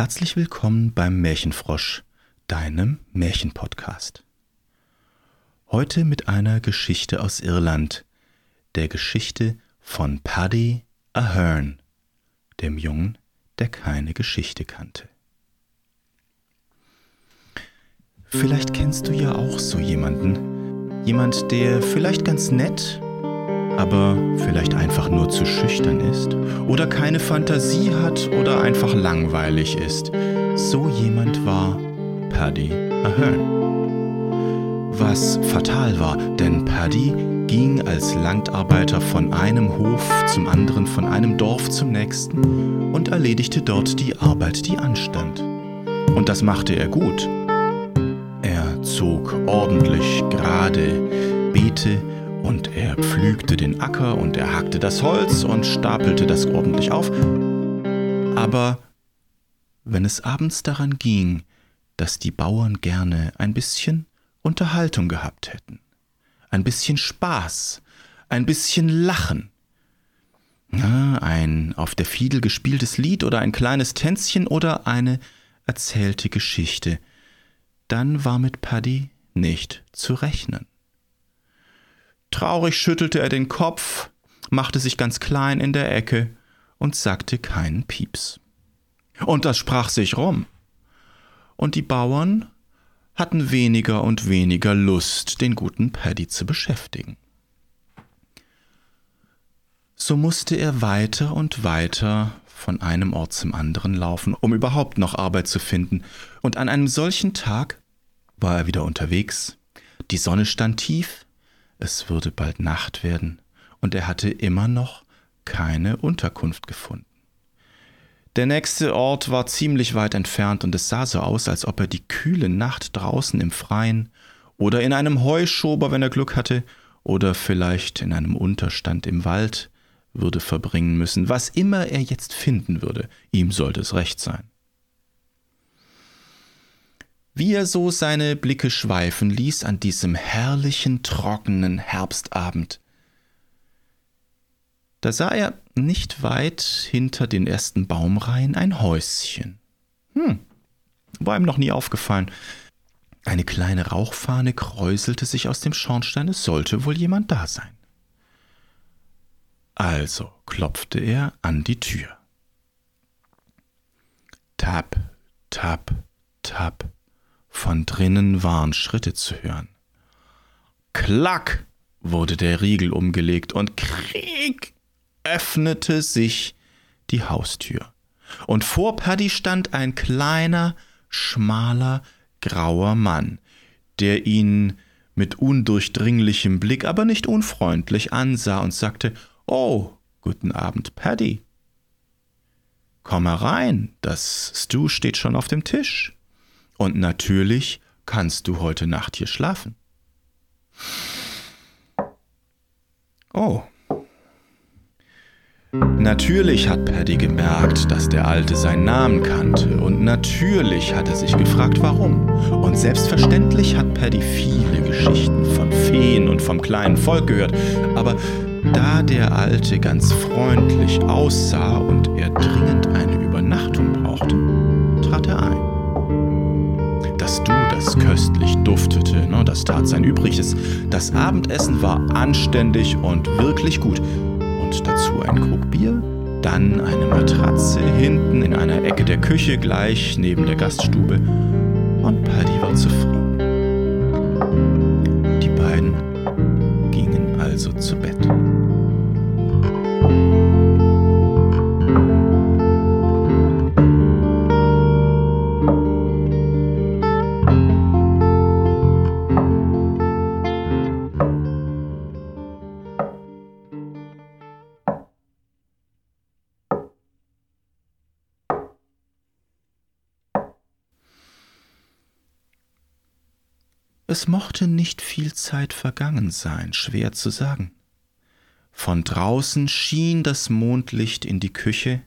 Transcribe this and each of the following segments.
Herzlich willkommen beim Märchenfrosch, deinem Märchenpodcast. Heute mit einer Geschichte aus Irland, der Geschichte von Paddy Ahern, dem Jungen, der keine Geschichte kannte. Vielleicht kennst du ja auch so jemanden, jemand, der vielleicht ganz nett aber vielleicht einfach nur zu schüchtern ist oder keine Fantasie hat oder einfach langweilig ist. So jemand war Paddy Ahern. Was fatal war, denn Paddy ging als Landarbeiter von einem Hof zum anderen, von einem Dorf zum nächsten und erledigte dort die Arbeit, die anstand. Und das machte er gut. Er zog ordentlich gerade Beete, und er pflügte den Acker und er hackte das Holz und stapelte das ordentlich auf. Aber wenn es abends daran ging, dass die Bauern gerne ein bisschen Unterhaltung gehabt hätten, ein bisschen Spaß, ein bisschen Lachen, ein auf der Fiedel gespieltes Lied oder ein kleines Tänzchen oder eine erzählte Geschichte, dann war mit Paddy nicht zu rechnen. Traurig schüttelte er den Kopf, machte sich ganz klein in der Ecke und sagte keinen Pieps. Und das sprach sich rum. Und die Bauern hatten weniger und weniger Lust, den guten Paddy zu beschäftigen. So musste er weiter und weiter von einem Ort zum anderen laufen, um überhaupt noch Arbeit zu finden, und an einem solchen Tag war er wieder unterwegs, die Sonne stand tief, es würde bald Nacht werden, und er hatte immer noch keine Unterkunft gefunden. Der nächste Ort war ziemlich weit entfernt und es sah so aus, als ob er die kühle Nacht draußen im Freien oder in einem Heuschober, wenn er Glück hatte, oder vielleicht in einem Unterstand im Wald würde verbringen müssen. Was immer er jetzt finden würde, ihm sollte es recht sein. Wie er so seine Blicke schweifen ließ an diesem herrlichen, trockenen Herbstabend, da sah er nicht weit hinter den ersten Baumreihen ein Häuschen. Hm, war ihm noch nie aufgefallen. Eine kleine Rauchfahne kräuselte sich aus dem Schornstein, es sollte wohl jemand da sein. Also klopfte er an die Tür. Tap, tap, tap. Von drinnen waren Schritte zu hören. Klack wurde der Riegel umgelegt und krieg öffnete sich die Haustür. Und vor Paddy stand ein kleiner, schmaler, grauer Mann, der ihn mit undurchdringlichem Blick, aber nicht unfreundlich ansah und sagte, Oh, guten Abend, Paddy. Komm herein, das Stew steht schon auf dem Tisch. Und natürlich kannst du heute Nacht hier schlafen. Oh. Natürlich hat Paddy gemerkt, dass der Alte seinen Namen kannte und natürlich hat er sich gefragt, warum. Und selbstverständlich hat Paddy viele Geschichten von Feen und vom kleinen Volk gehört, aber da der Alte ganz freundlich aussah und er dringend eine Übernachtung brauchte, trat er ein das köstlich duftete. Ne? Das tat sein Übriges. Das Abendessen war anständig und wirklich gut. Und dazu ein Krug Bier, dann eine Matratze hinten in einer Ecke der Küche gleich neben der Gaststube. Und Paddy war zufrieden. Es mochte nicht viel Zeit vergangen sein, schwer zu sagen. Von draußen schien das Mondlicht in die Küche,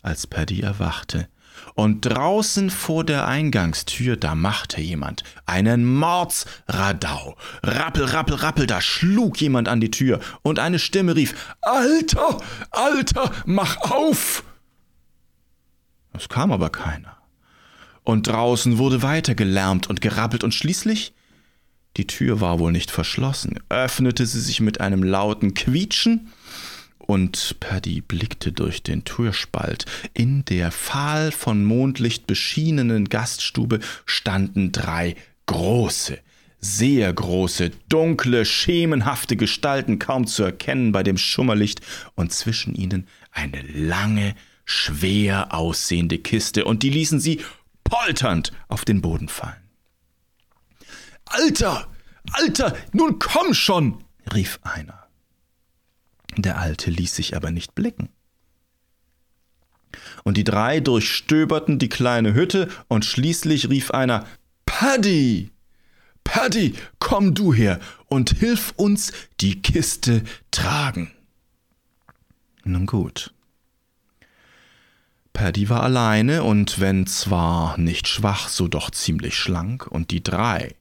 als Paddy erwachte, und draußen vor der Eingangstür, da machte jemand einen Mordsradau. Rappel, rappel, rappel, da schlug jemand an die Tür, und eine Stimme rief Alter, Alter, mach auf. Es kam aber keiner. Und draußen wurde weiter gelärmt und gerappelt und schließlich, die Tür war wohl nicht verschlossen, öffnete sie sich mit einem lauten Quietschen und Paddy blickte durch den Türspalt. In der fahl von Mondlicht beschienenen Gaststube standen drei große, sehr große, dunkle, schemenhafte Gestalten, kaum zu erkennen bei dem Schummerlicht, und zwischen ihnen eine lange, schwer aussehende Kiste, und die ließen sie polternd auf den Boden fallen. Alter, Alter, nun komm schon, rief einer. Der Alte ließ sich aber nicht blicken. Und die drei durchstöberten die kleine Hütte, und schließlich rief einer Paddy. Paddy, komm du her und hilf uns die Kiste tragen. Nun gut. Paddy war alleine und wenn zwar nicht schwach, so doch ziemlich schlank, und die drei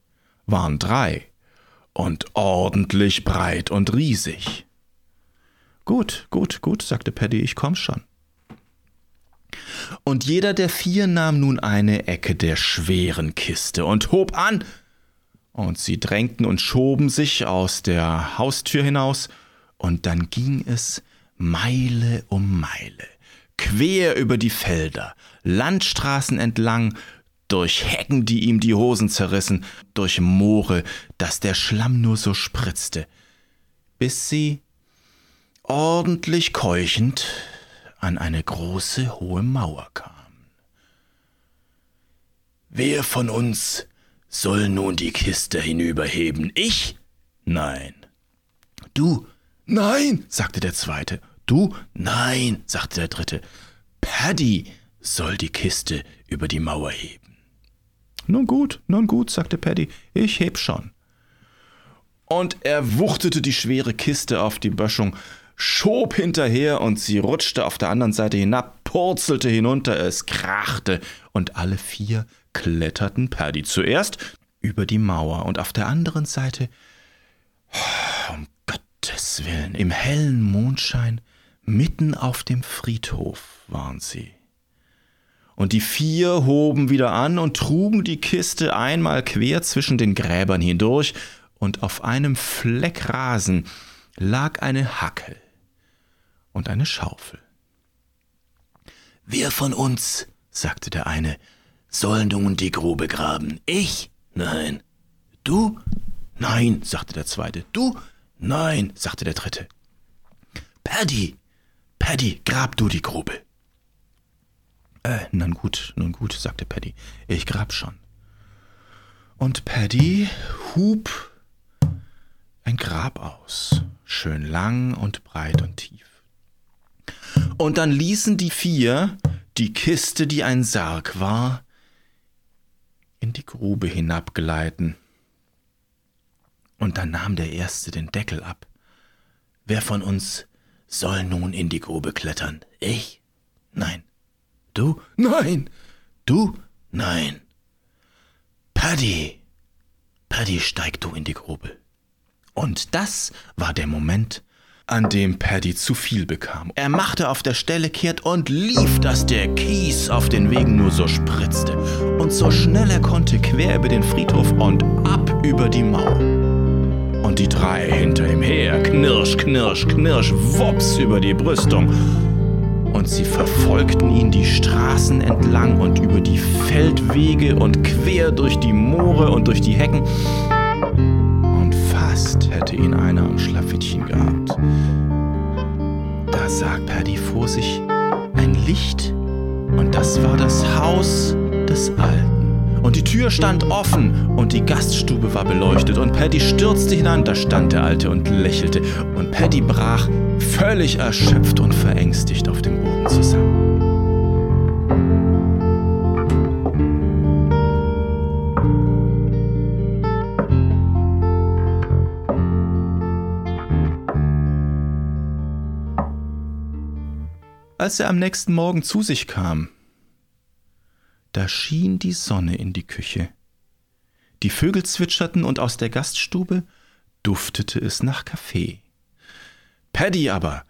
waren drei und ordentlich breit und riesig. Gut, gut, gut, sagte Paddy, ich komm schon. Und jeder der vier nahm nun eine Ecke der schweren Kiste und hob an, und sie drängten und schoben sich aus der Haustür hinaus, und dann ging es Meile um Meile, quer über die Felder, Landstraßen entlang, durch Hecken, die ihm die Hosen zerrissen, durch Moore, dass der Schlamm nur so spritzte, bis sie ordentlich keuchend an eine große hohe Mauer kamen. Wer von uns soll nun die Kiste hinüberheben? Ich? Nein. Du? Nein, sagte der zweite. Du? Nein, sagte der dritte. Paddy soll die Kiste über die Mauer heben. Nun gut, nun gut, sagte Paddy, ich heb schon. Und er wuchtete die schwere Kiste auf die Böschung, schob hinterher und sie rutschte auf der anderen Seite hinab, purzelte hinunter, es krachte und alle vier kletterten Paddy zuerst über die Mauer und auf der anderen Seite, oh, um Gottes Willen, im hellen Mondschein, mitten auf dem Friedhof waren sie. Und die vier hoben wieder an und trugen die Kiste einmal quer zwischen den Gräbern hindurch, und auf einem Fleck Rasen lag eine Hacke und eine Schaufel. Wer von uns, sagte der eine, soll nun die Grube graben? Ich? Nein. Du? Nein, sagte der zweite. Du? Nein, sagte der dritte. Paddy, Paddy, grab du die Grube. Äh, nun gut, nun gut, sagte Paddy. Ich grab schon. Und Paddy hub ein Grab aus, schön lang und breit und tief. Und dann ließen die vier die Kiste, die ein Sarg war, in die Grube hinabgleiten. Und dann nahm der Erste den Deckel ab. Wer von uns soll nun in die Grube klettern? Ich? Nein. Du? Nein. Du? Nein. Paddy. Paddy, steig du in die Grube. Und das war der Moment, an dem Paddy zu viel bekam. Er machte auf der Stelle kehrt und lief, dass der Kies auf den Wegen nur so spritzte. Und so schnell er konnte quer über den Friedhof und ab über die Mauer. Und die drei hinter ihm her, knirsch, knirsch, knirsch, wops über die Brüstung. Und sie verfolgten ihn die Straßen entlang und über die Feldwege und quer durch die Moore und durch die Hecken Fast hätte ihn einer am Schlafittchen gehabt. Da sah Paddy vor sich ein Licht und das war das Haus des Alten. Und die Tür stand offen und die Gaststube war beleuchtet und Paddy stürzte hinein, da stand der Alte und lächelte und Paddy brach völlig erschöpft und verängstigt auf dem Boden zusammen. als er am nächsten Morgen zu sich kam. Da schien die Sonne in die Küche. Die Vögel zwitscherten und aus der Gaststube duftete es nach Kaffee. Paddy aber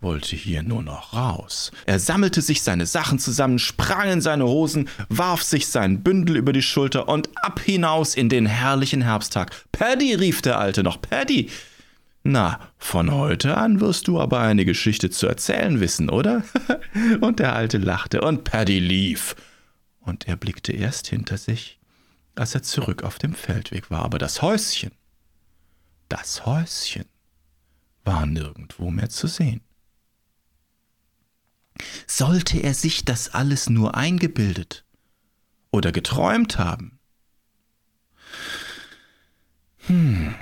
wollte hier nur noch raus. Er sammelte sich seine Sachen zusammen, sprang in seine Hosen, warf sich sein Bündel über die Schulter und ab hinaus in den herrlichen Herbsttag. Paddy, rief der Alte noch, Paddy. Na, von heute an wirst du aber eine Geschichte zu erzählen wissen, oder? und der Alte lachte und Paddy lief. Und er blickte erst hinter sich, als er zurück auf dem Feldweg war. Aber das Häuschen, das Häuschen war nirgendwo mehr zu sehen. Sollte er sich das alles nur eingebildet oder geträumt haben? Hm,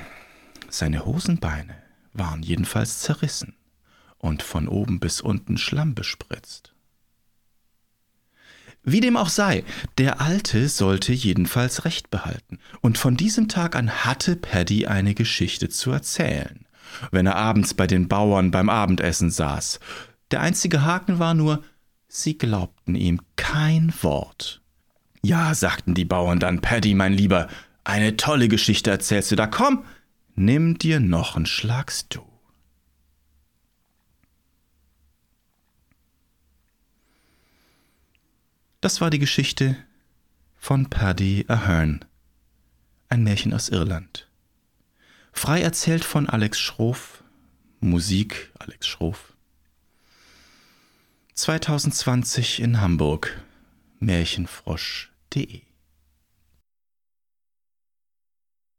seine Hosenbeine waren jedenfalls zerrissen und von oben bis unten Schlamm bespritzt. Wie dem auch sei, der Alte sollte jedenfalls Recht behalten, und von diesem Tag an hatte Paddy eine Geschichte zu erzählen, wenn er abends bei den Bauern beim Abendessen saß, der einzige Haken war nur, sie glaubten ihm kein Wort. Ja, sagten die Bauern dann, Paddy, mein Lieber, eine tolle Geschichte erzählst du da. Komm, nimm dir noch einen Schlagst du. Das war die Geschichte von Paddy Ahern, ein Märchen aus Irland. Frei erzählt von Alex Schroff, Musik Alex Schroff. 2020 in Hamburg. Märchenfrosch.de